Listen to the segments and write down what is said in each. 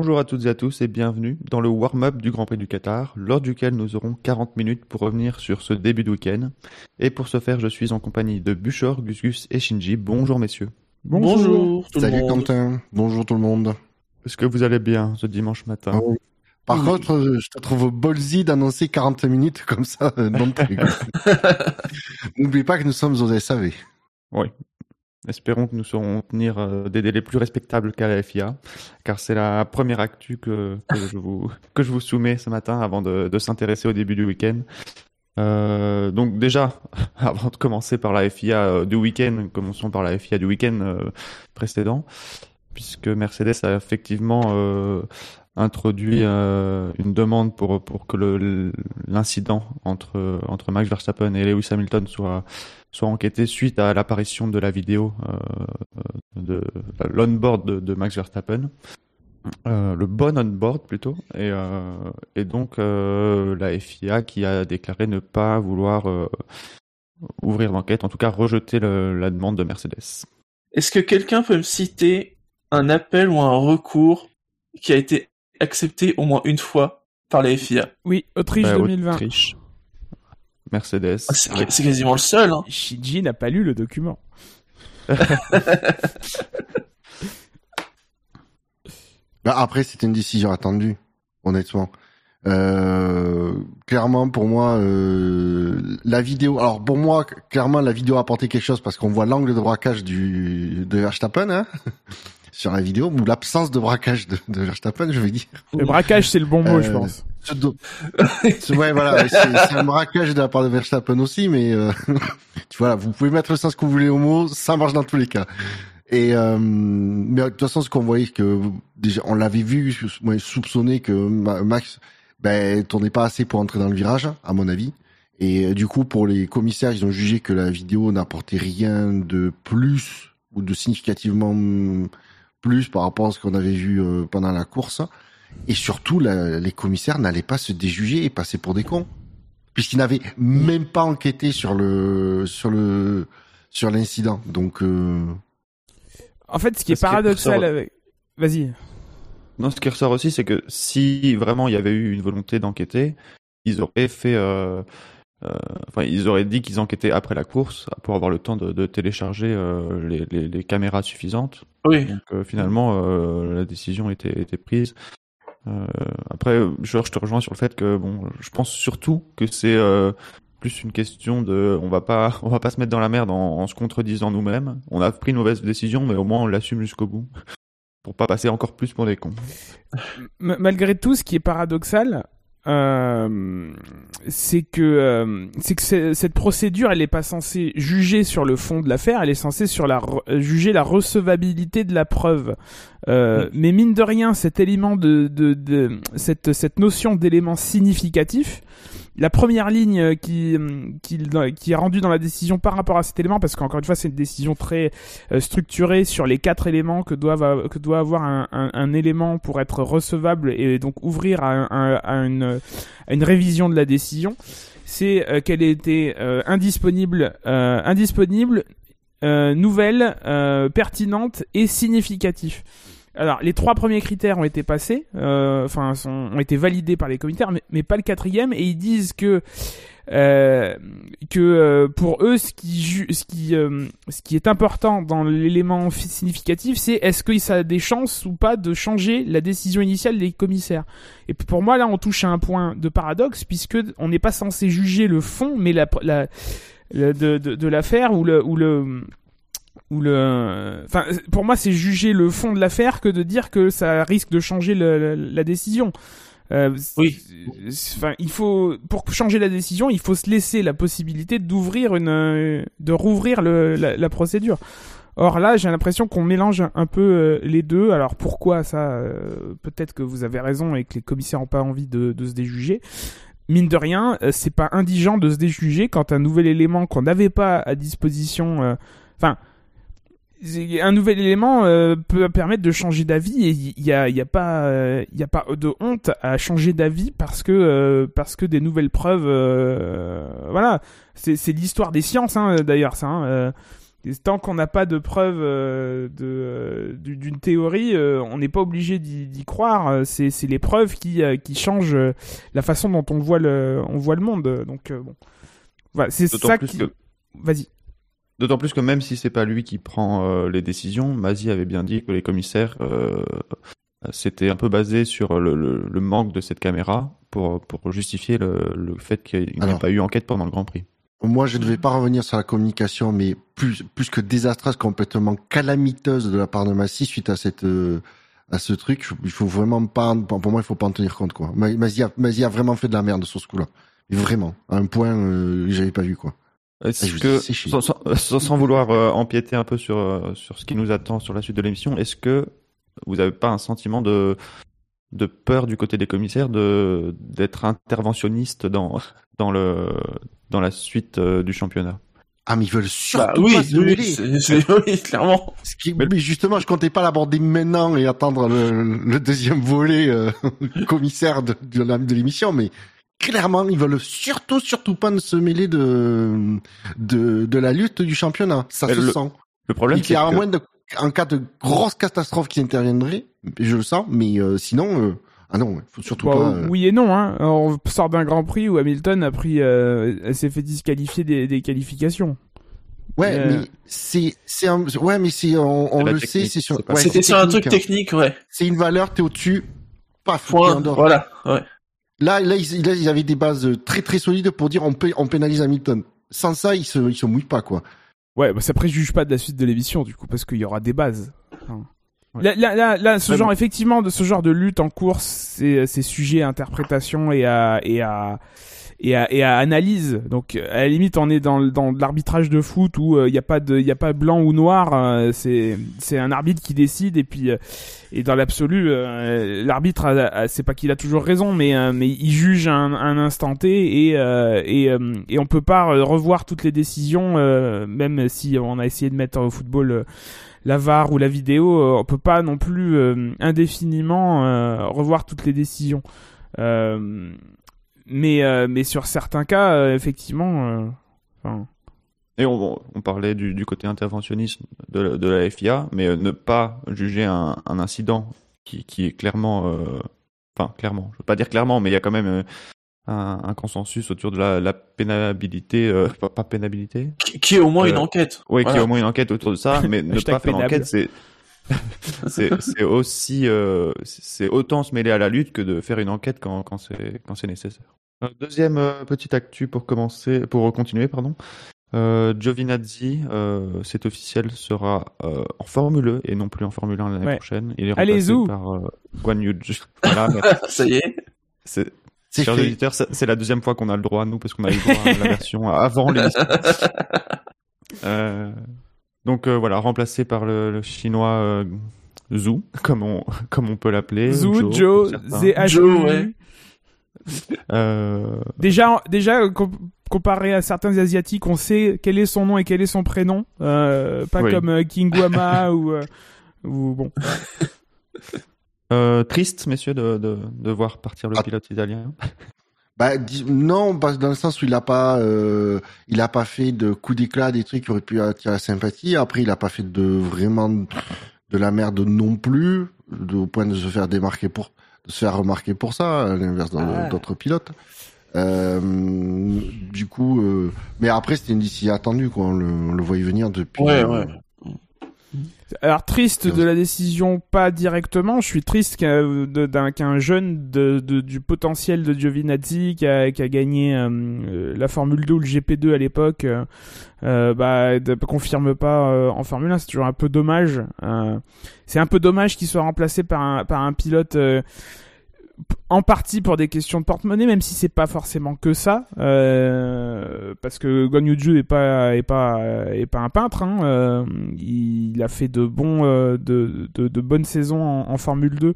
Bonjour à toutes et à tous et bienvenue dans le warm-up du Grand Prix du Qatar, lors duquel nous aurons 40 minutes pour revenir sur ce début de week-end. Et pour ce faire, je suis en compagnie de Buchor, Gus Gus et Shinji. Bonjour messieurs. Bonjour. tout Salut le monde. Quentin. Bonjour tout le monde. Est-ce que vous allez bien ce dimanche matin Ah oui. Par Oui. contre, euh, je te trouve ballsy d'annoncer 40 minutes comme ça euh, d'entrée. N'oublie pas que nous sommes aux SAV. Espérons que nous saurons tenir euh, des délais plus respectables qu'à la FIA, car c'est la première actu que, je vous, que je vous soumets ce matin avant de, de s'intéresser au début du week-end. Euh, donc déjà, avant de commencer par la FIA euh, du week-end, commençons par la FIA du week-end précédent, puisque Mercedes a effectivement introduit euh, une demande pour, pour que l'incident entre, entre Max Verstappen et Lewis Hamilton soit, soit enquêté suite à l'apparition de la vidéo euh, de l'onboard de, Max Verstappen. Euh, le bon onboard plutôt et, euh, et donc euh, la FIA qui a déclaré ne pas vouloir euh, ouvrir l'enquête, en tout cas rejeter la demande de Mercedes. Est-ce que quelqu'un peut me citer un appel ou un recours qui a été accepté au moins une fois par la FIA Oui, Autriche Bah, 2020. Autriche, Mercedes. Ah, C'est c'est quasiment le seul. Hein. Shinji n'a pas lu le document. Bah, après, c'était une décision attendue, honnêtement. Euh, clairement, pour moi, euh, la vidéo. Alors, pour moi, clairement, la vidéo a apporté quelque chose parce qu'on voit l'angle de braquage du de Verstappen hein, sur la vidéo, ou l'absence de braquage de, de Verstappen, je vais dire. Le braquage, c'est le bon mot, Euh, je pense. Do- C'est- ouais, voilà, c'est un braquage de la part de Verstappen aussi, mais euh, tu vois, vous pouvez mettre le sens que vous voulez au mot, ça marche dans tous les cas. Et euh, mais de toute façon, ce qu'on voyait que déjà, on l'avait vu, moi, soupçonné que Ma- Max, ben, tournait pas assez pour entrer dans le virage, à mon avis. Et euh, du coup, pour les commissaires, ils ont jugé que la vidéo n'apportait rien de plus ou de significativement plus par rapport à ce qu'on avait vu euh, pendant la course. Et surtout, la- les commissaires n'allaient pas se déjuger et passer pour des cons, puisqu'ils n'avaient même pas enquêté sur le sur le sur l'incident. Donc, euh, En fait, ce qui est paradoxal ressort- avec... Vas-y. Non, ce qui ressort aussi, c'est que si vraiment il y avait eu une volonté d'enquêter, ils auraient fait, euh, enfin, ils auraient dit qu'ils enquêtaient après la course pour avoir le temps de, de télécharger euh, les, les, les caméras suffisantes. Oui. Donc euh, finalement, euh, la décision était, était prise. Euh, après, Georges, je te rejoins sur le fait que bon, je pense surtout que c'est euh, plus une question de, on va pas, on va pas se mettre dans la merde en, en se contredisant nous-mêmes. On a pris une mauvaise décision, mais au moins on l'assume jusqu'au bout pour pas passer encore plus pour des cons. M- malgré tout, ce qui est paradoxal, euh, c'est que euh, c'est que c'est- cette procédure, elle n'est pas censée juger sur le fond de l'affaire, elle est censée sur la re- euh, juger la recevabilité de la preuve. Euh, Mais mine de rien, cet élément de, de, de cette cette notion d'élément significatif. La première ligne euh, qui, euh, qui, est rendue dans la décision par rapport à cet élément, parce qu'encore une fois, c'est une décision très euh, structurée sur les quatre éléments que, doivent, que doit avoir un, élément pour être recevable et donc ouvrir à, un- à une, révision de la décision, c'est qu'elle était euh, indisponible, indisponible, nouvelle, pertinente et significative. Alors, les trois premiers critères ont été passés, euh, enfin, ont été validés par les commissaires, mais, pas le quatrième, et ils disent que euh, que euh, pour eux, ce qui, ce qui, ce qui est important dans l'élément fi- significatif, c'est est-ce que ça a des chances ou pas de changer la décision initiale des commissaires. Et pour moi, là, on touche à un point de paradoxe puisque on n'est pas censé juger le fond, mais la, la, la- de, de, de l'affaire ou le ou le ou le enfin pour moi c'est juger le fond de l'affaire que de dire que ça risque de changer le- la, la décision euh, Oui. Enfin, il faut pour changer la décision, il faut se laisser la possibilité d'ouvrir une, euh, de rouvrir le, la, la procédure. Or là, j'ai l'impression qu'on mélange un peu euh, les deux. Alors pourquoi ça euh, Peut-être que vous avez raison et que les commissaires n'ont pas envie de, de se déjuger. Mine de rien, c'est pas indigent de se déjuger quand un nouvel élément qu'on n'avait pas à disposition. Enfin, un nouvel élément euh, peut permettre de changer d'avis et il y a, y a pas euh, il y a pas de honte à changer d'avis parce que euh, parce que des nouvelles preuves euh, voilà c'est c'est l'histoire des sciences hein, d'ailleurs ça hein, euh, tant qu'on n'a pas de preuve euh, de euh, du- d'une théorie, euh, on n'est pas obligé d'y croire. C'est c'est les preuves qui euh, qui changent la façon dont on voit le on voit le monde. Donc bon, voilà, c'est ça qui. que Vas-y. D'autant plus que même si c'est pas lui qui prend euh, les décisions, Mazi avait bien dit que les commissaires euh, s'étaient un peu basés sur le, le- le manque de cette caméra pour, pour justifier le, le fait qu'il n'y ait pas eu enquête pendant le Grand Prix. Moi, je ne vais pas revenir sur la communication, mais plus, plus que désastreuse, complètement calamiteuse de la part de Massy suite à cette, euh, à ce truc. Il faut vraiment pas, pour moi, il faut pas en tenir compte, quoi. Ma- Massy a, Massy a vraiment fait de la merde sur ce coup-là. Vraiment. À un point, euh, que j'avais pas vu, quoi. Est-ce je vous que, dis, sans, sans- sans- sans vouloir euh, empiéter un peu sur, euh, sur ce qui nous attend sur la suite de l'émission, est-ce que vous n'avez pas un sentiment de, de peur du côté des commissaires de d'être interventionniste dans, dans, le, dans la suite euh, du championnat? Ah, mais ils veulent Bah, surtout oui, pas se oui, c'est- oui, clairement. Ce qui- mais justement, je comptais pas l'aborder maintenant et attendre le, le deuxième volet euh, commissaire de, de l'émission, mais clairement, ils veulent surtout, surtout pas ne se mêler de, de, de la lutte du championnat. Ça Mais se le- sent. Le problème, Il c'est y a un que- moins de, en cas de grosse catastrophe qui interviendrait, je le sens, mais euh, sinon, euh, ah non, faut surtout Bon, pas. euh, Oui et non. Hein. On sort d'un Grand Prix où Hamilton a pris, euh, s'est fait disqualifier des, des qualifications. Ouais, euh, mais c'est, c'est un, ouais, mais c'est, on, le sait, c'est sur, pas- ouais, C'était sur un truc hein. technique, ouais. C'est une valeur, t'es au-dessus, en dehors. Voilà, ouais. Là, là, ils, là, ils avaient des bases très très solides pour dire on, pénalise Hamilton. Sans ça, ils se, ils se mouillent pas, quoi. Ouais, bah ça préjuge pas de la suite de l'émission du coup parce qu'il y aura des bases. Enfin, Ouais. Là, là, là, là, ce Ouais, genre effectivement de ce genre de lutte en course, c'est c'est sujet à interprétation et à et à et à, et à analyse. Donc à la limite, on est dans dans l'arbitrage de foot où il n'y a pas de il a pas blanc ou noir. euh, c'est c'est un arbitre qui décide et puis euh, et dans l'absolu, euh, l'arbitre c'est pas qu'il a toujours raison, mais euh, mais il juge un, un instant T et euh, et euh, et on peut pas euh, revoir toutes les décisions, euh, même si on a essayé de mettre au football. euh, la VAR ou la vidéo, euh, on peut pas non plus euh, indéfiniment euh, revoir toutes les décisions. Euh, mais euh, mais sur certains cas, euh, effectivement, euh, enfin, Et on, on parlait du, du côté interventionnisme de, la- de la FIA, mais ne pas juger un, un incident qui, qui est clairement, euh, enfin clairement, je veux pas dire clairement, mais il y a quand même euh, un, un consensus autour de la, la pénabilité, euh, pas, pas pénabilité, Qui, qui est au moins Euh, une enquête. oui, Voilà. a au moins une enquête autour de ça, mais ne pas faire pénable. enquête, c'est c'est aussi euh, c'est autant se mêler à la lutte que de faire une enquête quand quand c'est nécessaire. Euh, Deuxième euh, petite actu pour commencer, pour continuer, pardon. Euh, Giovinazzi, euh, c'est officiel, sera euh, en Formule E et non plus en Formule 1 l'année Ouais. prochaine. Il est Allez, remplacé zou. par euh, Guan Yu. Voilà, Ça y est. c'est Chers auditeurs, c'est la deuxième fois qu'on a le droit, nous, parce qu'on a eu le droit à la version avant l'émission. Donc euh, voilà, remplacé par le, le chinois euh, Zhu, comme on, comme on peut l'appeler. Zhu, Joe. ZHU. Ouais. Euh, Déjà, déjà com- comparé à certains asiatiques, on sait quel est son nom et quel est son prénom, euh, pas Oui. comme euh, King Guama ou euh, ou bon. euh, triste, messieurs, de, de, de voir partir le Ah. pilote italien. Bah non, parce que dans le sens où il a pas, euh, il a pas fait de coup d'éclat, des trucs qui auraient pu attirer la sympathie. Après, il a pas fait de vraiment de la merde non plus, de- au point de se faire démarquer pour, de se faire remarquer pour ça, à l'inverse Ah. d'autres pilotes. Euh, du coup, euh, mais après c'était une décision attendue, quoi. On le, on le voyait venir depuis. Ouais, euh, ouais. Alors triste de la décision, pas directement. Je suis triste qu'un jeune de, de- du potentiel de Giovinazzi qui a, qui a gagné euh, euh, la Formule 2 ou le GP2 à l'époque, euh, bah, confirme pas euh, en Formule 1. C'est toujours un peu dommage. C'est un peu dommage qu'il soit remplacé par un, par un pilote. En partie pour des questions de porte-monnaie, même si c'est pas forcément que ça, euh, parce que Guan Yu Zhu est pas est pas est pas un peintre. Hein, euh, il a fait de bons euh, de, de, de bonnes saisons en, en Formule 2.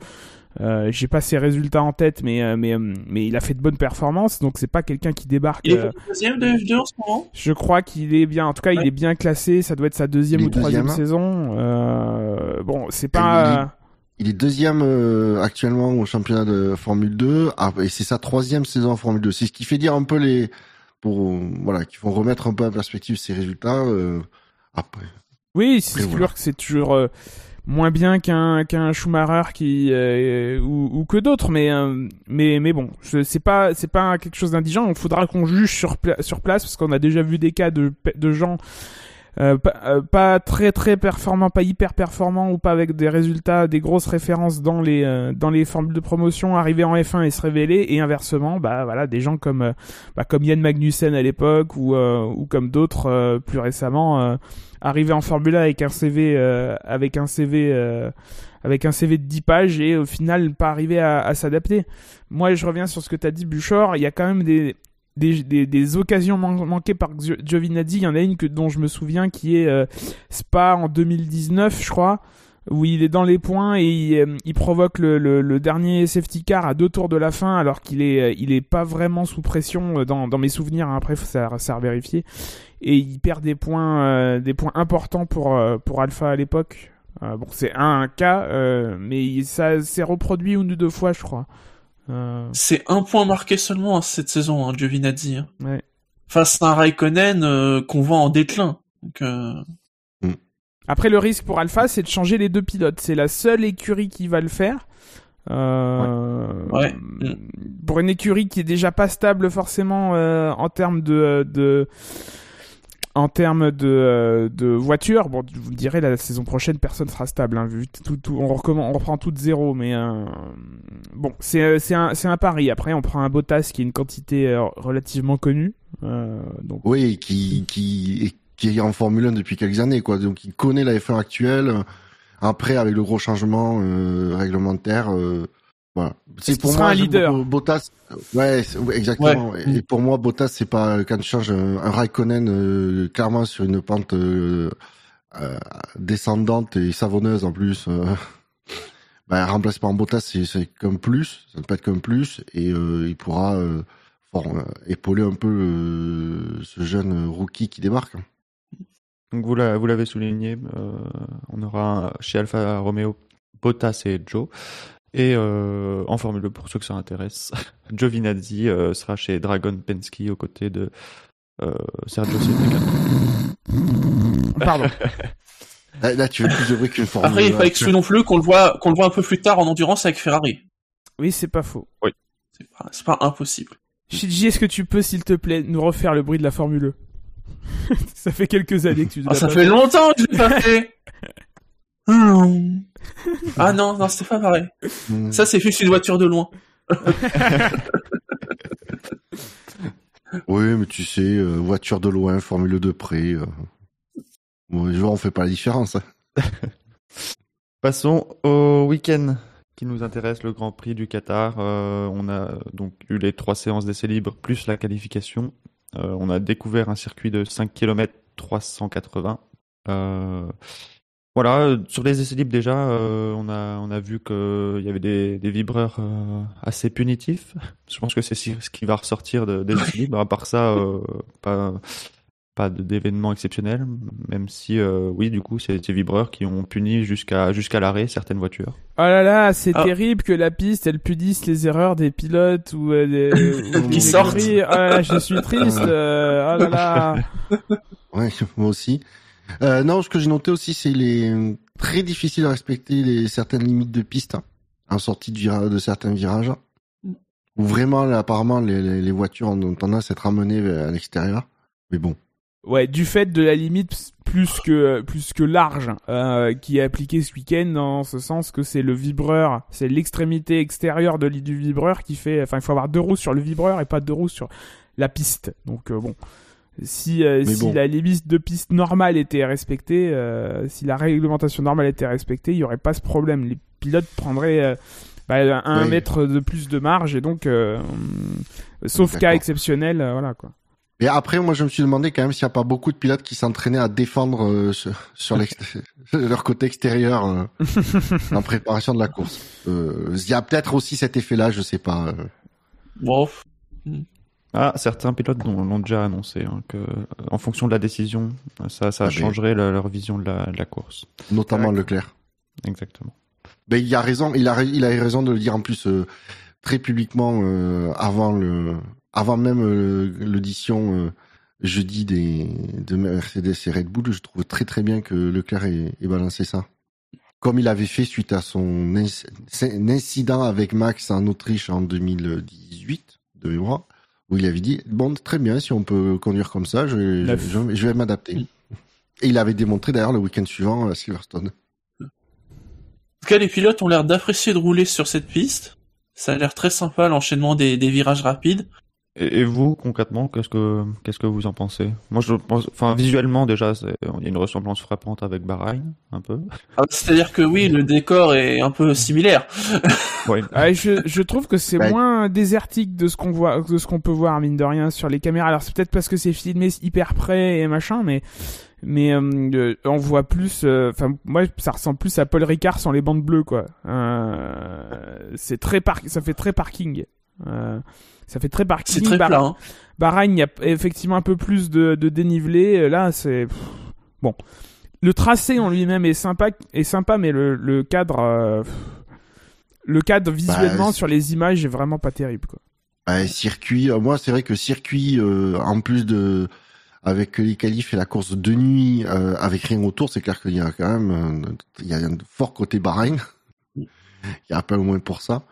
Euh, J'ai pas ses résultats en tête, mais mais mais il a fait de bonnes performances, donc c'est pas quelqu'un qui débarque. Il est euh, deuxième de F2 en ce moment je crois qu'il est bien, en tout cas, il est bien classé. Ça doit être sa deuxième ou troisième deuxième. saison. Euh, bon, c'est pas. Il est deuxième euh, actuellement au championnat de Formule 2 ah, et c'est sa troisième saison en Formule 2. C'est ce qui fait dire un peu les pour voilà qui vont remettre un peu en perspective ses résultats. Euh, après, Oui, c'est sûr que c'est toujours euh, moins bien qu'un qu'un Schumacher qui euh, ou, ou, que d'autres, mais euh, mais mais bon, c'est pas c'est pas quelque chose d'indigent. Il faudra qu'on juge sur sur place parce qu'on a déjà vu des cas de de gens euh, euh, pas, très très performant, pas hyper performant ou pas avec des résultats, des grosses références dans les euh, dans les formules de promotion, arriver en F1 et se révéler, et inversement, bah voilà, des gens comme bah, comme Yann Magnussen à l'époque ou ou comme d'autres plus récemment, arriver en Formule 1 avec un CV avec un CV avec un CV de 10 pages et au final pas arriver à, à s'adapter. Moi, je reviens sur ce que tu as dit, Buchor. Il y a quand même des, des, des, occasions manquées par Giovinazzi. Il y en a une dont je me souviens qui est euh, Spa en 2019, je crois, où il est dans les points et il, euh, provoque le, dernier safety car à deux tours de la fin alors qu'il est, euh, il est pas vraiment sous pression dans, dans mes souvenirs. Hein, après, ça, ça à vérifier. Et il perd des points, des points importants pour, pour Alpha à l'époque. bon, c'est un, cas, mais ça s'est reproduit une ou deux fois, je crois. Euh, c'est un point marqué seulement hein, cette saison, hein, Giovinazzi. Hein. Ouais. Face à un Raikkonen euh, qu'on voit en déclin. Donc, euh... mm. Après, le risque pour Alpha, c'est de changer les deux pilotes. C'est la seule écurie qui va le faire. Euh... Ouais. Pour une écurie qui est déjà pas stable forcément euh, en termes de, de en termes de, euh, de voiture, bon, vous me direz, la saison prochaine, personne sera stable, hein, vu tout, on, reprend tout de zéro, mais euh, bon, c'est, euh, un, un pari. Après, on prend un Bottas qui est une quantité relativement connue. Oui, qui, qui, qui est en Formule 1 depuis quelques années, quoi. Donc, il connaît la F1 actuelle. Après, avec le gros changement réglementaire, voilà. C'est pour moi un leader. Bottas, ouais, exactement. Et pour moi, Bottas, c'est pas quand tu changes un, Raikkonen euh, clairement sur une pente euh, euh, descendante et savonneuse en plus. bah, remplacé par Bottas, c'est comme plus, ça ne peut être comme plus, et il pourra épauler un peu ce jeune rookie qui débarque. Donc vous l'avez souligné, on aura chez Alfa Romeo Bottas et Joe. Et euh, en Formule 2, pour ceux que ça intéresse, Giovinazzi euh, sera chez Dragon Penske aux côtés de euh, Sergio Pardon. Là, tu veux plus de bruit qu'une Formule Après, il faut exclure non plus qu'on le voit qu'on le voit un peu plus tard en endurance avec Ferrari. Oui, c'est pas faux. Oui. C'est pas, pas impossible. Shiji, est-ce que tu peux, s'il te plaît, nous refaire le bruit de la Formule Ça fait quelques années que tu. Ah, ça fait longtemps que je l'ai pas fait. Ah non, non, c'était pas pareil. Hmm. Ça, c'est juste une voiture de loin. oui, mais tu sais, euh, voiture de loin, Formule de près. Euh... Bon, les on fait pas la différence. Hein. Passons au week-end qui nous intéresse, le Grand Prix du Qatar. Euh, on a donc eu les trois séances d'essais libres plus la qualification. Euh, on a découvert un circuit de 5 km 380. Euh, voilà, euh, sur les essais libres déjà, euh, on a on a vu qu'il y avait des, des vibreurs euh, assez punitifs. Je pense que c'est ce qui va ressortir de, des essais libres. À part ça, pas pas d'événements exceptionnels, même si oui, du coup, c'est ces vibreurs qui ont puni jusqu'à jusqu'à l'arrêt certaines voitures. Oh là là, c'est ah. terrible que la piste elle punisse les erreurs des pilotes ou des qui sortent. Oh là là, je suis triste. oh là là. Ouais, moi aussi. Euh, non, ce que j'ai noté aussi, c'est les très difficile à respecter les certaines limites de piste hein, en sortie de, de certains virages. Où vraiment, là, apparemment, les, les, voitures ont tendance à être amenées à l'extérieur. Mais bon. Ouais, du fait de la limite plus que plus que large euh, qui est appliquée ce week-end dans ce sens que c'est le vibreur, c'est l'extrémité extérieure de du vibreur qui fait. Enfin, il faut avoir deux roues sur le vibreur et pas deux roues sur la piste. Donc euh, bon. Si, euh, si la limite de piste normale était respectée, euh, si la réglementation normale était respectée, il n'y aurait pas ce problème. Les pilotes prendraient euh, bah, un mètre de plus de marge et donc, sauf cas exceptionnel, voilà quoi. Et après, moi, je me suis demandé quand même s'il n'y a pas beaucoup de pilotes qui s'entraînaient à défendre sur, sur leur côté extérieur en préparation de la course. Il y a peut-être aussi cet effet-là, je sais pas. Bon. Ah, certains pilotes l'ont déjà annoncé, hein, que en fonction de la décision, ça, ça ah, changerait leur vision de la, de la course. Notamment Leclerc. Exactement. Mais il a raison, il a, il a raison de le dire en plus euh, très publiquement euh, avant le, avant même euh, l'audition jeudi des, de Mercedes et Red Bull, je trouve très très bien que Leclerc ait, ait balancé ça. Comme il avait fait suite à son incident avec Max en Autriche en 2018, de mémoire, où il avait dit bon très bien si on peut conduire comme ça, je, je, je vais m'adapter. Et il avait démontré d'ailleurs le week-end suivant à Silverstone. En tout cas, les pilotes ont l'air d'apprécier de rouler sur cette piste. Ça a l'air très sympa l'enchaînement des, des virages rapides. Et, vous, concrètement, qu'est-ce que qu'est-ce que vous en pensez? Moi, je pense, enfin, visuellement déjà, il y a une ressemblance frappante avec Bahreïn, un peu. Ah, C'est-à-dire que oui, le décor est un peu similaire. oui. Ah, je, je trouve que c'est moins désertique de ce qu'on voit, de ce qu'on peut voir mine de rien sur les caméras. Alors c'est peut-être parce que c'est filmé hyper près et machin, mais mais euh, on voit plus euh, enfin moi ça ressemble plus à Paul Ricard sans les bandes bleues quoi euh, c'est très par ça fait très parking euh, ça fait très parking. C'est très plat. Hein. Bahreïn, il y a effectivement un peu plus de, de dénivelé. Là, c'est bon. Le tracé en lui-même est sympa, est sympa, mais le, le cadre, euh, le cadre visuellement bah, sur les images est vraiment pas terrible, quoi. Bah, circuit, euh, moi c'est vrai que circuit, euh, en plus de avec les qualifs et la course de nuit, avec rien autour, c'est clair qu'il y a quand même, il y a un fort côté Bahreïn. il y a un peu au moins pour ça.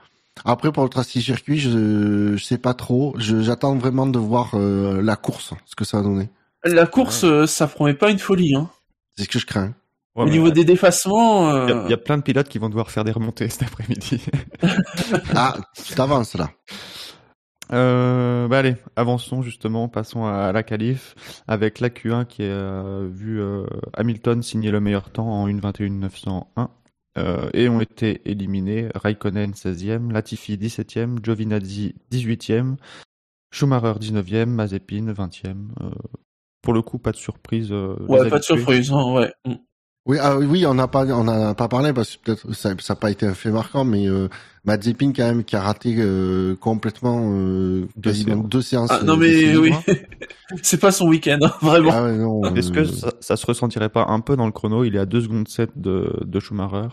Après, pour le tracé circuit, je, je sais pas trop. J'attends vraiment de voir euh, la course, ce que ça va donner. La course, ouais. Euh, ça promet pas une folie. Hein. C'est ce que je crains. Ouais, Au niveau des défacements... Il euh... y, y, a plein de pilotes qui vont devoir faire des remontées cet après-midi. ah, tu t'avances là. Euh, bah allez, avançons justement, passons à la qualif avec la Q1 qui a vu euh, Hamilton signer le meilleur temps en 1.21.901 euh, et ont été éliminés Raikkonen 16e, Latifi 17e, Giovinazzi 18e, Schumacher 19e, Mazepin 20e. Euh, pour le coup, pas de surprise. Euh, ouais, pas de surprise, hein, ouais. Oui, ah, oui, on n'a pas, on a pas parlé parce que peut-être ça n'a pas été un fait marquant, mais euh, Mazepin quand même qui a raté euh, complètement euh, quasiment deux séances. Ah, non mais oui, c'est pas son week-end, hein, vraiment. Ah, ouais, Est-ce que ça, ça, se ressentirait pas un peu dans le chrono? Il est à 2 secondes 7 de, de Schumacher,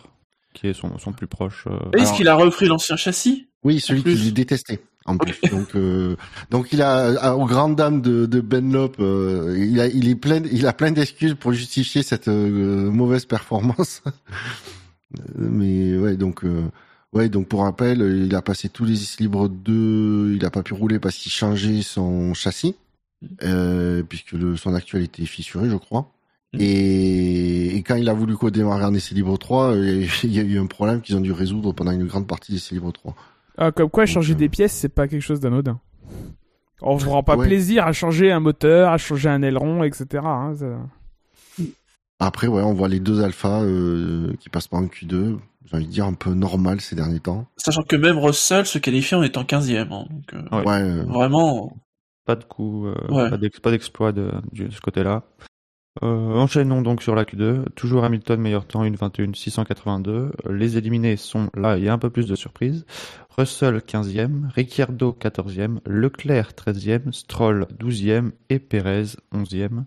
qui est son, son plus proche. Est-ce qu'il a repris l'ancien châssis? Oui, celui qu'il détestait en plus. donc, euh, donc il a, aux grandes dames de, de Benlop, euh, il a, il est plein, il a plein d'excuses pour justifier cette euh, mauvaise performance. Mais ouais, donc, euh, ouais, donc pour rappel, il a passé tous les libres 2, il a pas pu rouler parce qu'il changeait son châssis, puisque le, son actuel était fissuré, je crois. Et, et, quand il a voulu démarrer en essai libre 3, il y a eu un problème qu'ils ont dû résoudre pendant une grande partie des essais libre 3. Ah, comme quoi, changer des pièces, c'est pas quelque chose d'anodin. On vous rend pas ouais. plaisir à changer un moteur, à changer un aileron, etc. Hein, ça... Après, ouais, on voit les deux alphas euh, qui passent par un Q2. J'ai envie de dire un peu normal ces derniers temps. Sachant que même Russell se qualifie en étant 15ème. Hein, donc, euh, ouais. Vraiment. Pas de coup, euh, ouais. pas d'exploit de, de, ce côté-là. Euh, enchaînons donc sur la Q2. Toujours Hamilton, meilleur temps, 1.21 682. Les éliminés sont là, il y a un peu plus de surprises. Russell 15e, Ricciardo 14e, Leclerc 13e, Stroll 12e et Perez 11e.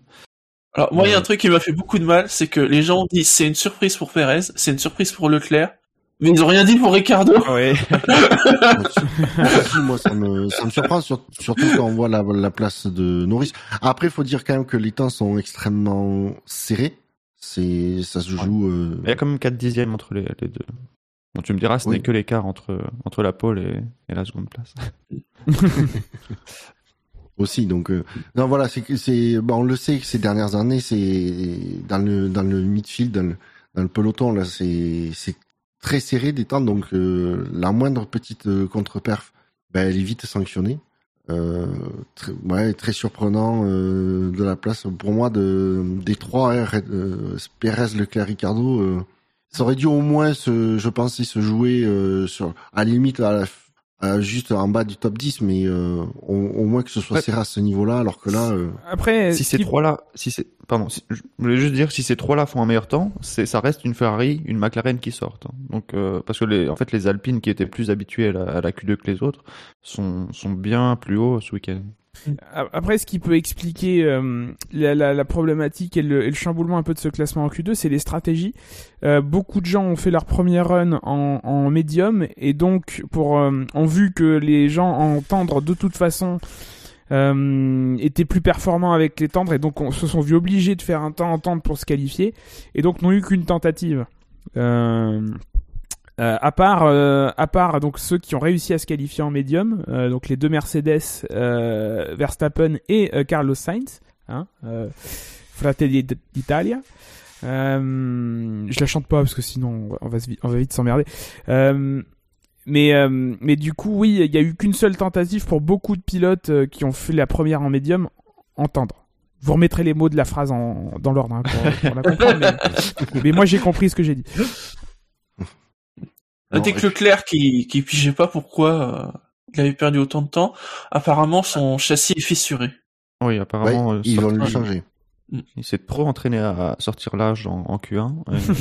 Alors moi, il y a un truc qui m'a fait beaucoup de mal, c'est que les gens disent c'est une surprise pour Perez, c'est une surprise pour Leclerc, mais ils ont rien dit pour Ricardo. Oui. moi, ça me, ça me surprend, surtout quand on voit la, la place de Norris. Après, il faut dire quand même que les temps sont extrêmement serrés. C'est, ça se joue. Euh... Il y a quand même 4 dixièmes entre les, les deux. Bon, tu me diras, ce oui. n'est que l'écart entre, entre la pole et, et la seconde place. aussi donc euh... non voilà c'est c'est bon, on le sait que ces dernières années c'est dans le dans le midfield dans le, dans le peloton là c'est c'est très serré des temps, donc euh, la moindre petite euh, contre-perf, ben, elle est vite sanctionnée. Euh, très, ouais, très surprenant euh, de la place pour moi de des trois euh, Perez, Leclerc, Ricardo. Euh, ça aurait dû au moins se, je pense, se jouer sur à la limite à la, euh, juste en bas du top 10, mais euh, au, au, moins que ce soit serré à ce niveau-là, alors que là. Euh... Après, si ces trois-là, si c'est, pardon, si, je voulais juste dire, si ces trois-là font un meilleur temps, c'est, ça reste une Ferrari, une McLaren qui sortent. Hein. Donc, euh, parce que les, en fait, les Alpines qui étaient plus habitués à la, à la Q2 que les autres sont, sont bien plus hauts ce week-end. Après, ce qui peut expliquer euh, la, la, la, problématique et le, et le, chamboulement un peu de ce classement en Q2, c'est les stratégies. Euh, beaucoup de gens ont fait leur première run en, en médium et donc pour euh, ont vu que les gens entendent de toute façon euh, étaient plus performants avec les tendres et donc on, se sont vus obligés de faire un temps en tendre pour se qualifier et donc n'ont eu qu'une tentative. Euh, euh, à part, euh, à part donc ceux qui ont réussi à se qualifier en médium, euh, donc les deux Mercedes, euh, Verstappen et Carlos Sainz, hein, Fratelli d'Italia. Je la chante pas parce que sinon on va, se vi- on va vite s'emmerder. Mais, mais du coup, oui, il y a eu qu'une seule tentative pour beaucoup de pilotes qui ont fait la première en médium entendre. Vous remettrez les mots de la phrase en, dans l'ordre hein, pour, pour la comprendre, mais, mais moi j'ai compris ce que j'ai dit. Notez que Leclerc, qui, qui pigeait pas pourquoi euh, il avait perdu autant de temps, apparemment son châssis est fissuré. Oui, Ouais, apparemment, euh, ils vont le changer. il s'est trop entraîné à sortir l'âge en, en Q1. et, euh,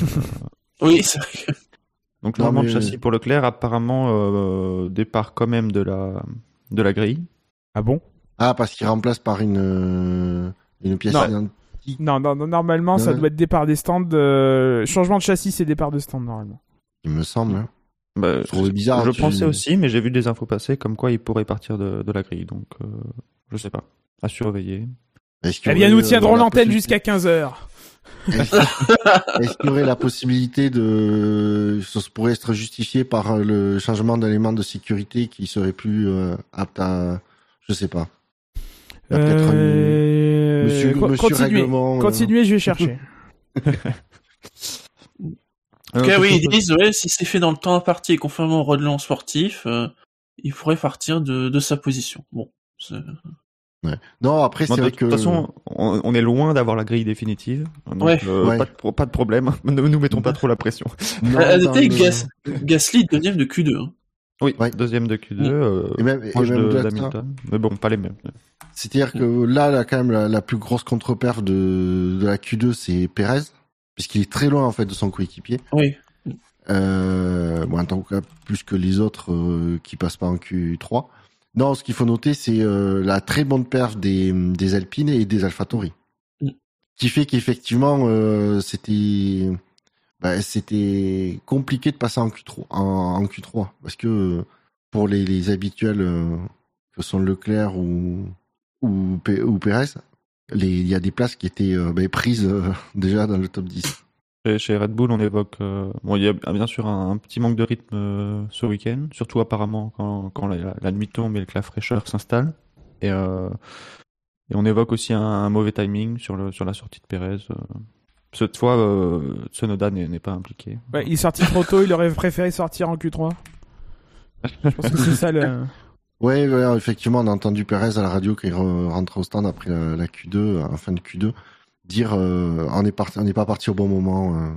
Oui, c'est vrai donc, Non, changement mais- de châssis pour Leclerc, apparemment, euh, départ quand même de la, de la grille. Ah bon? Ah, parce qu'il remplace par une, une pièce Non. identique. non, non, non, normalement ça Ouais. doit être départ des stands. euh, Changement de châssis, c'est départ de stand normalement. Il me semble. Bah, Je bizarre, Je tu- pensais aussi, mais j'ai vu des infos passer comme quoi il pourrait partir de, de la grille. Donc, euh, je sais pas. À surveiller. Eh bien, nous euh, tiendrons la l'antenne jusqu'à 15h. Est-ce qu'il y aurait la possibilité de, ça pourrait être justifié par euh, le changement d'éléments de sécurité qui serait plus euh, apte à, je sais pas. Il y a peut-être Euh, Monsieur, co- monsieur continuez, règlement. euh, continuez, je vais chercher. En tout cas, Euh, oui, ils disent, ouais, si c'est fait dans le temps imparti et conformément au règlement sportif, euh, il pourrait partir de, de sa position. Bon, Non, après c'est de vrai toute que. façon, on, on est loin d'avoir la grille définitive. Donc, Ouais. euh, Ouais. Pas, de, pas de problème. Ne nous mettons pas trop la pression. Non, à le- Gas- Gasly deuxième de Q2. hein. Oui, Ouais. deuxième de Q2, Mm. euh, Et même, et même de- de. Mais bon, pas les mêmes. C'est-à-dire que là, là, quand même, la, la plus grosse contre-perf de, de la Q2, c'est Perez, puisqu'il est très loin en fait de son coéquipier. Oui. Euh, bon, en tant que plus que les autres euh, qui passent pas en Q3. Non, ce qu'il faut noter, c'est euh, la très bonne perf des, des Alpines et des AlphaTauri. Mm. Qui fait qu'effectivement, euh, c'était bah, c'était compliqué de passer en Q3, en, en Q3 parce que pour les, les habituels que sont Leclerc ou ou, P- ou Perez, les- il y a des places qui étaient euh, bah, prises euh, déjà dans le top 10. Chez, chez Red Bull, on évoque. euh, bon, il y a bien sûr un, un petit manque de rythme euh, ce week-end, surtout apparemment quand, quand la, la nuit tombe et que la fraîcheur s'installe. Et, euh, et on évoque aussi un, un mauvais timing sur, le, sur la sortie de Perez. euh. Cette fois, euh, Tsunoda n'est n'est pas impliqué. Ouais, il est sorti trop tôt, il aurait préféré sortir en Q3. Je pense que c'est ça le. Ouais, ouais, effectivement, on a entendu Perez à la radio re- rentre au stand après la, la Q2, en fin de Q2, dire euh, on n'est pas parti au bon moment. euh.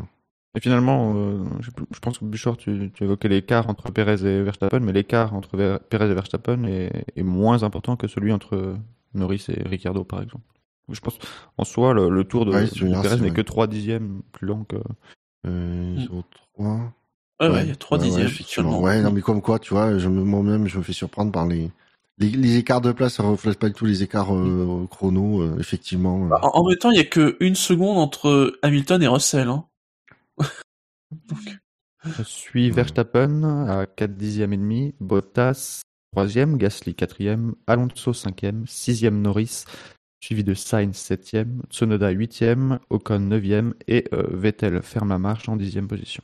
Et finalement, euh, je, je pense que Bouchard, tu, tu évoquais l'écart entre Perez et Verstappen, mais l'écart entre Ver- Perez et Verstappen est, est moins important que celui entre Norris et Ricciardo, par exemple. Je pense, en soi, le, le tour de, Ouais, de Perez n'est que 3 dixièmes plus long que. Euh, Mm. sur trois. Ouais, ouais, il y a trois dixièmes effectivement. Ouais, non, mais comme quoi, tu vois, je me, moi-même, je me fais surprendre par les, les, les écarts de place, ça reflète pas du tout les écarts euh, chrono, euh, effectivement. Bah, en, en même temps, il y a que une seconde entre Hamilton et Russell. Hein. Donc, Je suis Verstappen à 4 dixièmes et demi, Bottas 3e, Gasly 4e, Alonso 5e, 6e Norris, suivi de Sainz 7e, Tsunoda 8e, Ocon 9e et euh, Vettel ferme la marche en 10e position.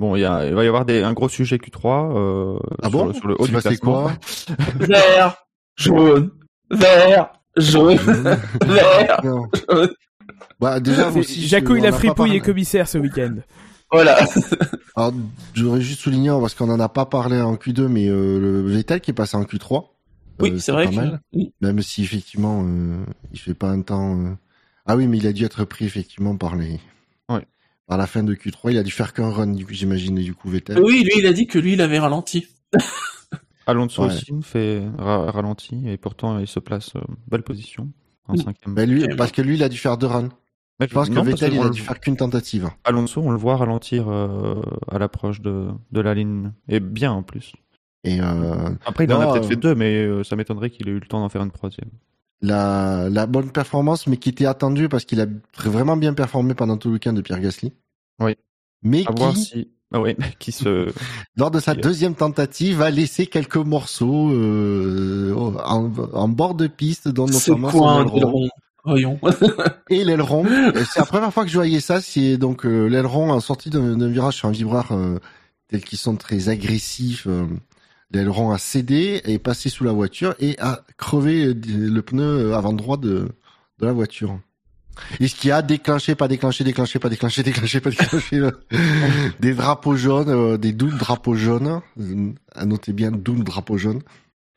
Bon, il, y a, il va y avoir des, un gros sujet Q3 euh, Ah sur, bon le- sur le haut C'est du passé classement. quoi vert, jaune, vert, jaune, vert, Non. jaune. Bah, déjà, aussi, Jacouille la fripouille est commissaire ce week-end. Voilà. Alors, j'aurais juste souligné, parce qu'on en a pas parlé en Q2, mais euh, le Vettel qui est passé en Q3. Oui, euh, c'est vrai pas que. mal. Même si effectivement, euh, il fait pas un temps. euh, Ah oui, mais il a dû être pris effectivement par les. Par la fin de Q3, il a dû faire qu'un run, du coup, j'imagine, du coup, Vettel. Oui, lui, il a dit que lui, il avait ralenti. Alonso Ouais. aussi fait ra- ralenti et pourtant il se place euh, belle position en cinquième. Ben lui, parce que lui, il a dû faire deux runs. Mais Je pense que non, Vettel, il a dû faire qu'une tentative. Alonso, on le voit ralentir euh, à l'approche de, de la ligne et bien en plus. Et euh, Après, il en a peut-être euh, fait deux, mais euh, ça m'étonnerait qu'il ait eu le temps d'en faire une troisième. La, la bonne performance, mais qui était attendue parce qu'il a vraiment bien performé pendant tout le week-end de Pierre Gasly. Oui. Mais À voir qui, si. Ah oui, qui se. Lors de sa deuxième tentative, a laissé quelques morceaux euh, en, en, bord de piste, dont notamment quoi, son aileron. Voyons. et l'aileron. C'est la première fois que je voyais ça. C'est donc euh, l'aileron en sortie d'un virage sur un vibreur euh, tel qu'ils sont très agressifs. Euh, l'aileron a cédé, est passé sous la voiture et a crevé le pneu avant droit de, de la voiture. Et ce qui a déclenché, pas déclenché, déclenché, pas déclenché, déclenché, pas déclenché, des drapeaux jaunes, euh, des doubles drapeaux jaunes. À noter bien double drapeau jaune.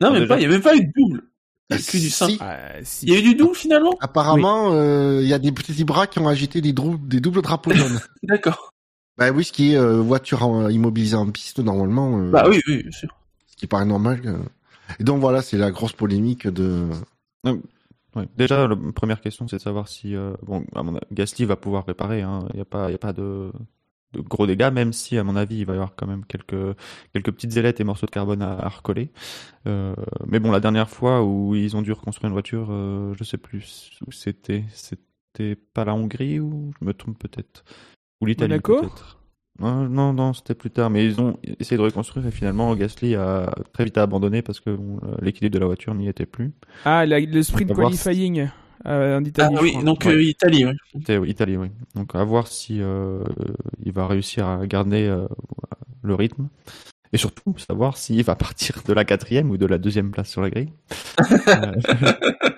Non, mais pas, il y avait pas eu de double. Il y a que du si. Ah. Il y a eu du double finalement? Apparemment, euh, il y a des petits bras qui ont agité des, des doubles drapeaux jaunes. D'accord. Bah oui, ce qui est euh, voiture en, immobilisée en piste normalement. Euh, bah oui, oui, bien sûr. Ce qui paraît normal. Et donc voilà, c'est la grosse polémique de. Ouais. Déjà, la première question, c'est de savoir si euh, bon, à mon, Gasly va pouvoir réparer. Hein. Il n'y a pas, il y a pas de, de, gros dégâts, même si, à mon avis, il va y avoir quand même quelques quelques petites ailettes et morceaux de carbone à, à recoller. Euh, mais bon, la dernière fois où ils ont dû reconstruire une voiture, euh, je sais plus où c'était. C'était pas la Hongrie ou je me trompe peut-être ou l'Italie peut-être. Non, non, c'était plus tard, mais ils ont essayé de reconstruire et finalement Gasly a très vite abandonné parce que bon, l'équilibre de la voiture n'y était plus. Ah, la, le sprint qualifying euh, en Italie. Ah oui, donc euh, Italie, oui. Italie, oui. Donc à voir si euh, il va réussir à garder euh, le rythme et surtout savoir s'il va partir de la quatrième ou de la deuxième place sur la grille.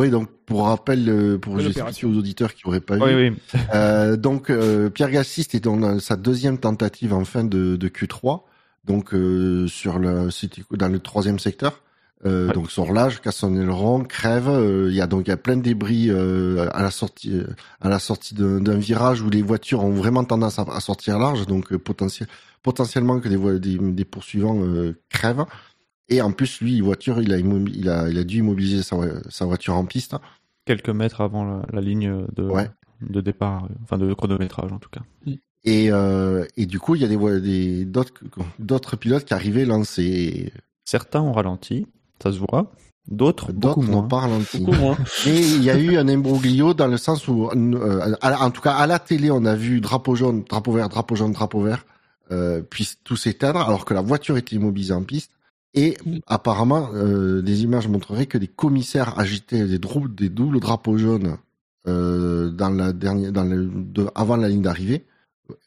Oui, donc pour rappel, euh, pour expliquer aux auditeurs qui n'auraient pas vu. Oui, oui. Euh, donc euh, Pierre Gasly était dans sa deuxième tentative en fin de, de Q3, donc euh, sur le dans le troisième secteur. Euh, ouais. Donc sur l'âge, casse son aileron, crève. Il y a donc il y a plein de débris à la sortie à la sortie d'un virage où les voitures ont vraiment tendance à, à sortir large, donc potentiel, potentiellement que des, des, des poursuivants crèvent. Et en plus, lui, voiture, il a, il a, il a dû immobiliser sa, sa voiture en piste. Quelques mètres avant la, la ligne de, ouais. de départ, enfin de chronométrage en tout cas. Et, euh, et du coup, il y a des, des d'autres, d'autres pilotes qui arrivaient lancés. Certains ont ralenti, ça se voit. D'autres, d'autres n'ont pas ralenti. Mais il y a eu un imbroglio dans le sens où, euh, en tout cas, à la télé, on a vu drapeau jaune, drapeau vert, drapeau jaune, drapeau vert, euh, puis tout s'éteindre, alors que la voiture était immobilisée en piste. Et apparemment, euh, des images montreraient que des commissaires agitaient des, doubles drapeaux jaunes euh, dans la dernière, dans le, de, avant la ligne d'arrivée,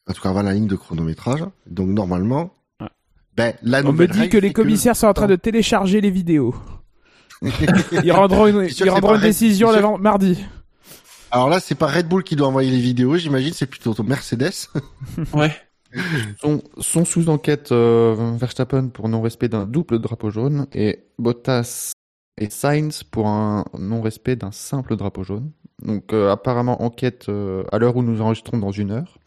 en tout cas avant la ligne de chronométrage. Donc normalement, ouais. ben la On me dit que les commissaires que... sont en train de télécharger les vidéos. ils rendront une, ils rendront une décision Red... mardi. Alors là, c'est pas Red Bull qui doit envoyer les vidéos, j'imagine, c'est plutôt Mercedes. ouais. Sont, sont, sous enquête euh, Verstappen pour non-respect d'un double drapeau jaune et Bottas et Sainz pour un non-respect d'un simple drapeau jaune. Donc euh, apparemment enquête euh, à l'heure où nous enregistrons dans une heure.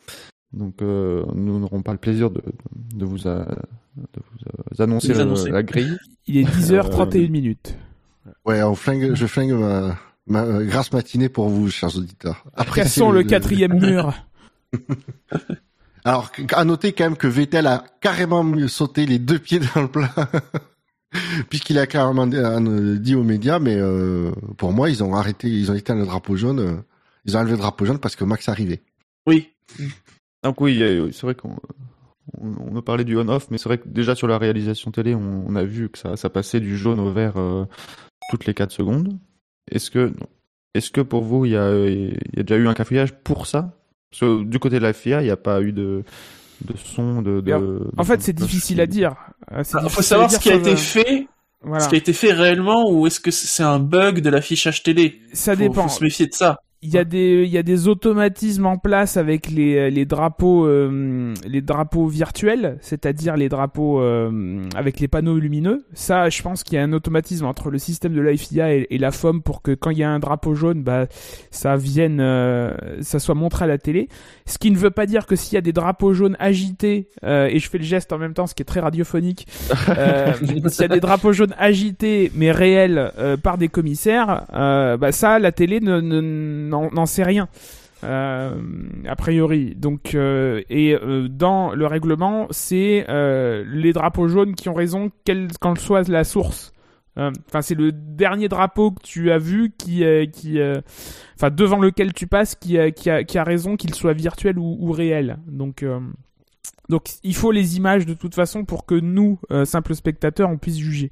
Donc euh, nous n'aurons pas le plaisir de, de, vous, a, de vous annoncer. La, la, grille. Il est 10h31 minutes. Ouais, on flingue, je flingue ma, ma grasse matinée pour vous, chers auditeurs. Après, Cassons le, le quatrième mur. Alors, à noter quand même que Vettel a carrément sauté les deux pieds dans le plat, puisqu'il a carrément dit aux médias, mais euh, pour moi, ils ont arrêté, ils ont éteint le drapeau jaune, euh, ils ont enlevé le drapeau jaune parce que Max arrivait. Oui. Donc oui, c'est vrai qu'on on, a parlé du on-off, mais c'est vrai que déjà sur la réalisation télé, on, a vu que ça, passait du jaune au vert euh, toutes les 4 secondes. Est-ce que, est-ce que pour vous, il y a, il y a déjà eu un cafouillage pour ça? Parce que du côté de la FIA, il n'y a pas eu de, de son, de. de en fait, c'est difficile à dire. Il faut savoir ce qui a été fait. Voilà. Ce qui a été fait réellement ou est-ce que c'est un bug de l'affichage télé? Ça faut, dépend. Faut se méfier de ça. Il y a des il y a des automatismes en place avec les les drapeaux euh, les drapeaux virtuels, c'est-à-dire les drapeaux euh, avec les panneaux lumineux. Ça, je pense qu'il y a un automatisme entre le système de la FIA et, et, la FOM pour que quand il y a un drapeau jaune, bah ça vienne euh, ça soit montré à la télé. Ce qui ne veut pas dire que s'il y a des drapeaux jaunes agités euh, et je fais le geste en même temps, ce qui est très radiophonique, euh, s'il y a des drapeaux jaunes agités mais réels euh, par des commissaires, bah ça la télé ne, ne n'en sait rien. Euh, a priori. Donc, euh, et euh, dans le règlement, c'est les drapeaux jaunes qui ont raison, quelle qu'en soit la source. Enfin, c'est le dernier drapeau que tu as vu qui, qui, enfin, devant lequel tu passes, qui, qui, a, qui a raison, qu'il soit virtuel ou, ou réel. Donc, Donc il faut les images de toute façon pour que nous, simples spectateurs, on puisse juger.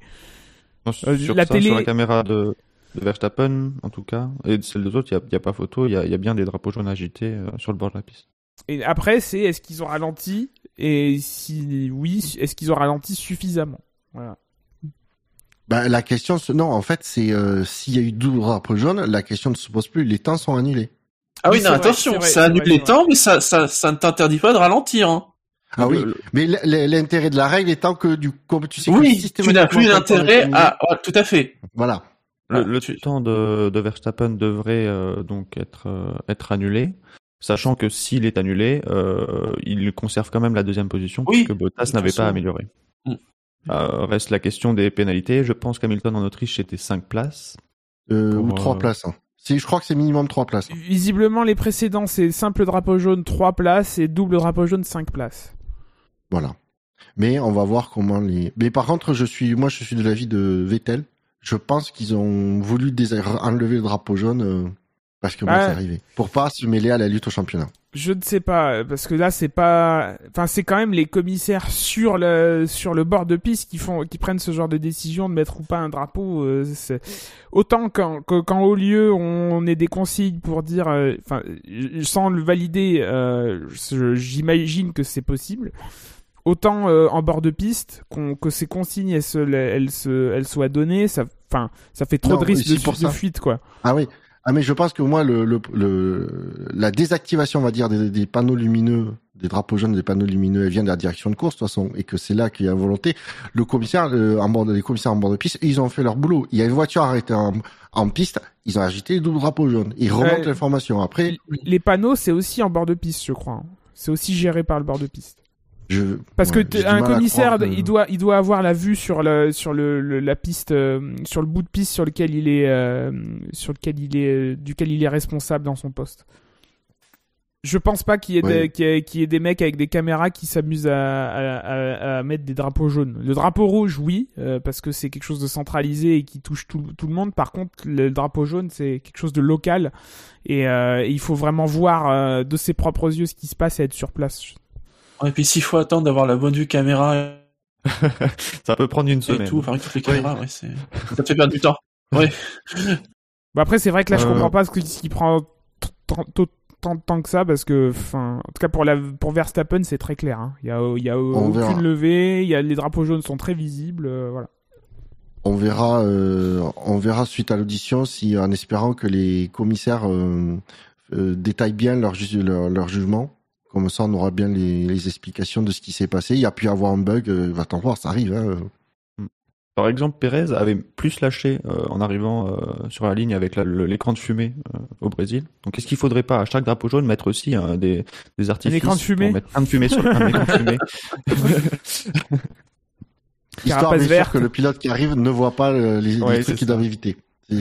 Non, sur, sur la ça, télé- sur la caméra de, de Verstappen, en tout cas, et de celle des autres, il n'y a, pas photo, il y a, y a bien des drapeaux jaunes agités euh, sur le bord de la piste. Et après, c'est est-ce qu'ils ont ralenti et si oui, est-ce qu'ils ont ralenti suffisamment? Voilà. Bah, la question, non, en fait, c'est euh, s'il y a eu 12 drapeaux jaunes, la question ne se pose plus. Les temps sont annulés. Ah oui, Oui, non, vrai, attention, vrai, ça annule vrai, les temps, mais ça, ça, ça ne t'interdit pas de ralentir. Hein. Ah oui, mais l'intérêt de la règle étant que du comme tu sais que Oui, tu n'as plus d'intérêt à... ouais, tout à fait. Voilà. Le, Ah, le temps de, de Verstappen devrait euh, donc être, euh, être annulé, sachant que s'il est annulé, euh, il conserve quand même la deuxième position, Oui, puisque Bottas n'avait pas amélioré. Mm. Euh, reste la question des pénalités. Je pense qu'Hamilton en Autriche c'était 5 places. Euh, ou trois euh, places. hein. Je crois que c'est minimum trois places. Visiblement, les précédents, c'est simple drapeau jaune 3 places et double drapeau jaune 5 places. Voilà. Mais on va voir comment les. Mais par contre, je suis, moi, je suis de l'avis de Vettel. Je pense qu'ils ont voulu enlever le drapeau jaune euh, parce que c'est arrivé. Pour pas se mêler à la lutte au championnat. Je ne sais pas parce que là c'est pas enfin c'est quand même les commissaires sur le sur le bord de piste qui font qui prennent ce genre de décision de mettre ou pas un drapeau euh, autant quand, quand au lieu on ait des consignes pour dire euh, enfin sans le valider euh, j'imagine que c'est possible autant euh, en bord de piste qu'on que ces consignes elles se elles se elles soient données ça enfin ça fait trop Non, de risques de, pour de fuite quoi Ah oui. Ah mais je pense que moi le, le, le la désactivation on va dire des, des panneaux lumineux, des drapeaux jaunes, des panneaux lumineux, elle vient de la direction de course de toute façon et que c'est là qu'il y a une volonté. Le commissaire, euh, en bord, les commissaires en bord de piste, ils ont fait leur boulot. Il y a une voiture arrêtée en, en piste, ils ont agité le double drapeau jaune. Ils remontent l'information. Après, les panneaux c'est aussi en bord de piste je crois c'est aussi géré par le bord de piste je Parce ouais, que un commissaire, que- il doit, il doit avoir la vue sur le, sur le, le- la piste, euh, sur le bout de piste sur lequel il est, euh, sur lequel il est, euh, duquel il est responsable dans son poste. Je pense pas qu'il y ait, Ouais. des, qu'il y y ait des mecs avec des caméras qui s'amusent à, à, à- à mettre des drapeaux jaunes. Le drapeau rouge, oui, parce que c'est quelque chose de centralisé et qui touche tout, tout le monde. Par contre, le drapeau jaune, c'est quelque chose de local et, et il faut vraiment voir de ses propres yeux ce qui se passe et être sur place. Et puis s'il faut attendre d'avoir la bonne vue caméra Ça peut prendre une et semaine. tout, enfin avec toutes les caméras, ouais, c'est... ça te fait perdre du temps. Ouais. Bon après c'est vrai que là je Euh. comprends pas ce, qui prend tant, de temps que ça parce que enfin en tout cas pour la pour Verstappen c'est très clair hein. il y a il y a On aucune verra. levée il y a les drapeaux jaunes sont très visibles euh, voilà On verra, euh, on verra suite à l'audition si, en espérant que les commissaires euh, euh, détaillent bien leur, ju- leur, leur jugement. Comme ça, on aura bien les, les explications de ce qui s'est passé. Il y a pu y avoir un bug, euh, va t'en voir, ça arrive. Hein. Par exemple, Pérez avait plus lâché euh, en arrivant euh, sur la ligne avec l'écran de fumée euh, au Brésil. Donc, est-ce qu'il faudrait pas à chaque drapeau jaune mettre aussi euh, des, des artifices écran de fumée pour mettre plein de fumée sur un écran de fumée? Histoire bien sûr que le pilote qui arrive ne voit pas les, les Ouais, trucs qu'il doit éviter.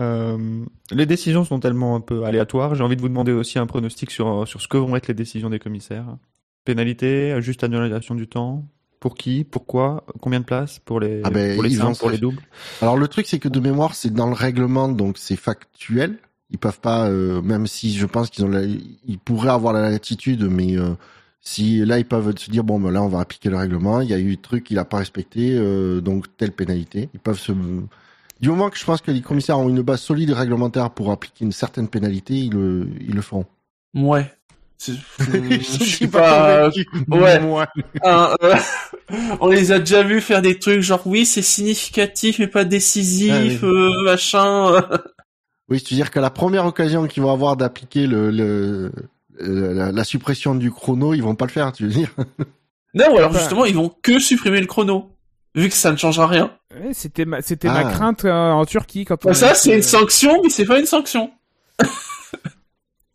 Euh, les décisions sont tellement un peu aléatoires. J'ai envie de vous demander aussi un pronostic sur, sur ce que vont être les décisions des commissaires. Pénalité, juste annulation du temps. Pour qui? Pourquoi? Combien de places Pour les, Ah ben, pour les simples, pour les doubles? Alors le truc, c'est que de mémoire, c'est dans le règlement, donc c'est factuel. Ils peuvent pas, euh, même si je pense qu'ils ont, la- ils pourraient avoir la latitude, mais euh, si là ils peuvent se dire bon, ben là on va appliquer le règlement. Il y a eu des trucs qu'il a pas respecté, euh, donc telle pénalité. Ils peuvent se, du moment que je pense que les commissaires ont une base solide réglementaire pour appliquer une certaine pénalité, ils le, ils le feront. Ouais. C'est- Je suis pas... convaincu. ouais. Un- euh, on les a déjà vus faire des trucs genre oui c'est significatif mais pas décisif, Ah oui. euh, machin. Oui, c'est-à-dire qu'à la première occasion qu'ils vont avoir d'appliquer le, le, le- la, la suppression du chrono, ils vont pas le faire, tu veux dire Non, ou alors Enfin- justement ils vont que supprimer le chrono. Vu que ça ne changera rien. Ouais, c'était ma c'était Ah. ma crainte euh, en Turquie quand on Enfin, ça a- c'est une sanction mais c'est pas une sanction.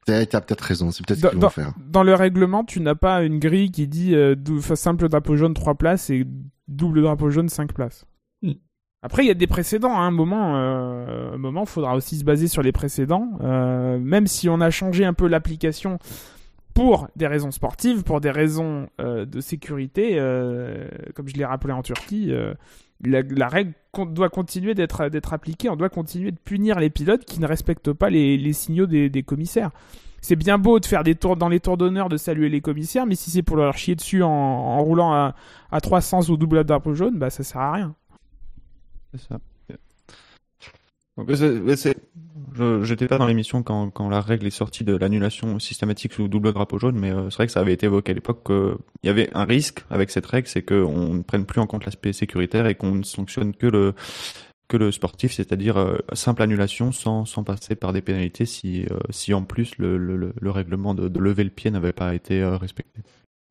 T'as peut-être raison, c'est peut-être ce Dans- qu'ils vont faire. dans le règlement tu n'as pas une grille qui dit euh, simple drapeau jaune 3 places et double drapeau jaune 5 places Hmm. Après, il y a des précédents. Hein. Un moment, euh, un moment, faudra aussi se baser sur les précédents. Euh, même si on a changé un peu l'application pour des raisons sportives, pour des raisons euh, de sécurité, euh, comme je l'ai rappelé en Turquie, euh, la, règle doit continuer d'être appliquée. On doit continuer de punir les pilotes qui ne respectent pas les, signaux des, commissaires. c'est bien beau de faire des tours dans les tours d'honneur, de saluer les commissaires, mais si c'est pour leur chier dessus en, roulant à, à 300 au double drapeau jaune, bah ça sert à rien. C'est ça. Donc, c'est- mais c'est- je- J'étais pas dans l'émission quand, la règle est sortie de l'annulation systématique sous double drapeau jaune, mais euh, c'est vrai que ça avait été évoqué à l'époque qu'il y avait un risque avec cette règle, c'est qu'on ne prenne plus en compte l'aspect sécuritaire et qu'on ne sanctionne que le sportif, c'est-à-dire euh, simple annulation sans, passer par des pénalités si, euh, en plus le, le, le- le règlement de, lever le pied n'avait pas été respecté.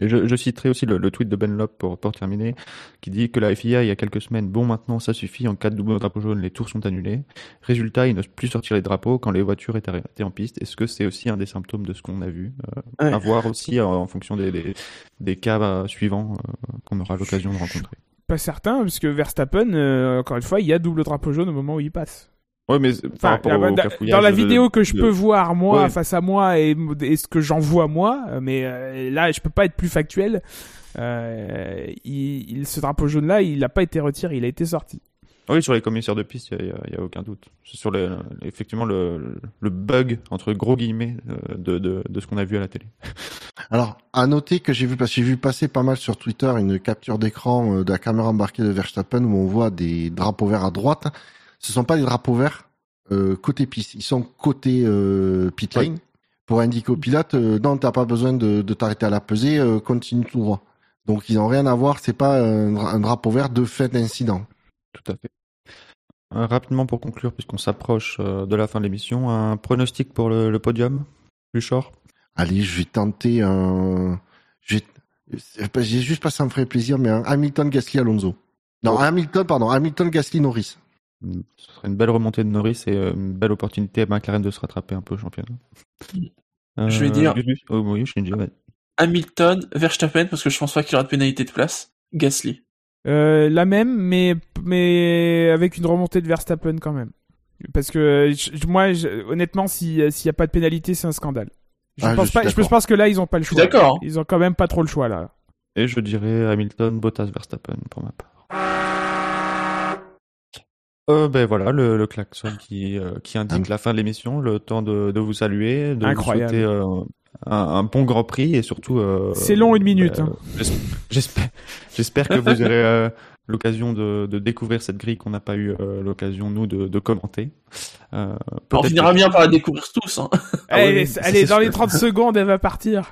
Et je, je citerai aussi le, le tweet de Ben Lop pour, pour terminer, qui dit que la FIA, il y a quelques semaines, bon maintenant ça suffit, en cas de double drapeau jaune, les tours sont annulés. Résultat, ils n'osent plus sortir les drapeaux quand les voitures étaient arrêtées en piste. Est-ce que c'est aussi un des symptômes de ce qu'on a vu euh, Ouais. À voir aussi euh, en fonction des, des, des cas euh, suivants euh, qu'on aura l'occasion de rencontrer? Pas certain, parce que Verstappen, euh, encore une fois, il y a double drapeau jaune au moment où il passe. Ouais, mais par Enfin, rapport là, au dans- la de- vidéo que je de- peux voir moi Ouais. face à moi et, et ce que j'en vois moi, mais euh, là je peux pas être plus factuel. Euh, il, il- ce drapeau jaune là, il n'a pas été retiré, il a été sorti. Oui, sur les commissaires de piste, il n'y a, il y a aucun doute. C'est sur les, effectivement le, le bug, entre gros guillemets, euh, de, de, de ce qu'on a vu à la télé. Alors, à noter que j'ai vu, parce que j'ai vu passer pas mal sur Twitter une capture d'écran de la caméra embarquée de Verstappen où on voit des drapeaux verts à droite. Ce sont pas des drapeaux verts euh, côté piste, ils sont côté euh, pit lane pour indiquer au pilote euh, non, t'as pas besoin de, de t'arrêter à la pesée, euh, continue tout droit. Donc ils ont rien à voir, c'est pas un, dra- un drapeau vert de fait d'incident. Tout à fait. Rapidement pour conclure, puisqu'on s'approche de la fin de l'émission, un pronostic pour le, le podium, Luchor? Allez, je vais tenter un. J'ai juste pas ça me ferait plaisir, mais un Hamilton Gasly Alonso. Non, Oh. Hamilton, pardon, Hamilton Gasly Norris. Ce serait une belle remontée de Norris et euh, une belle opportunité à McLaren de se rattraper un peu au championnat. Je vais dire- oh, oui, Shinji, ouais. Hamilton, Verstappen, parce que je pense pas qu'il y aura de pénalité de place. Gasly. Euh, la même, mais mais avec une remontée de Verstappen quand même. Parce que je- moi, je- honnêtement, si s'il y a pas de pénalité, c'est un scandale. Je Ah, je pense pas. Je que là, ils ont pas le Je choix. d'accord. Ils ont quand même pas trop le choix là. Et je dirais Hamilton, Bottas, Verstappen pour ma part. Euh, ben voilà, le, le klaxon qui, euh, qui indique Ah. la fin de l'émission, le temps de, de vous saluer, de Incroyable. vous souhaiter euh, un, un bon Grand Prix et surtout... euh, C'est long, une minute, ben, hein. j'es- J'espère, j'espère que vous aurez euh, l'occasion de, de découvrir cette grille qu'on n'a pas eu euh, l'occasion, nous, de, de commenter. Euh, On finira que- bien par la découvrir tous. Hein. Ah oui, allez, oui, ça, allez, c'est dans les sûr. 30 secondes, elle va partir.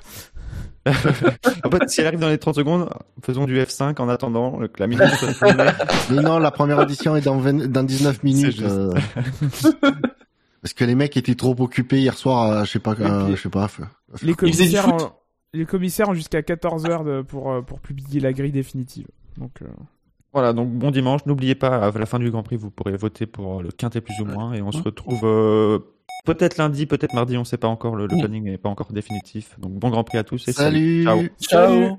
En fait, si elle arrive dans les 30 secondes, faisons du F5 en attendant que la minute soit terminée. Mais non, la première édition est dans, 20 dans 19 minutes. juste. euh. Parce que les mecs étaient trop occupés hier soir, à, je sais pas, à- je sais pas. à- Les commissaires, ont, les commissaires ont jusqu'à 14 heures de- pour euh, pour publier la grille définitive. Donc euh, Voilà, donc bon dimanche. N'oubliez pas, à la fin du Grand Prix, vous pourrez voter pour le quintet plus ou moins. Et on se retrouve euh, peut-être lundi, peut-être mardi, on ne sait pas encore. Le, planning n'est pas encore définitif. Donc bon Grand Prix à tous et Salut. Ciao. Ciao.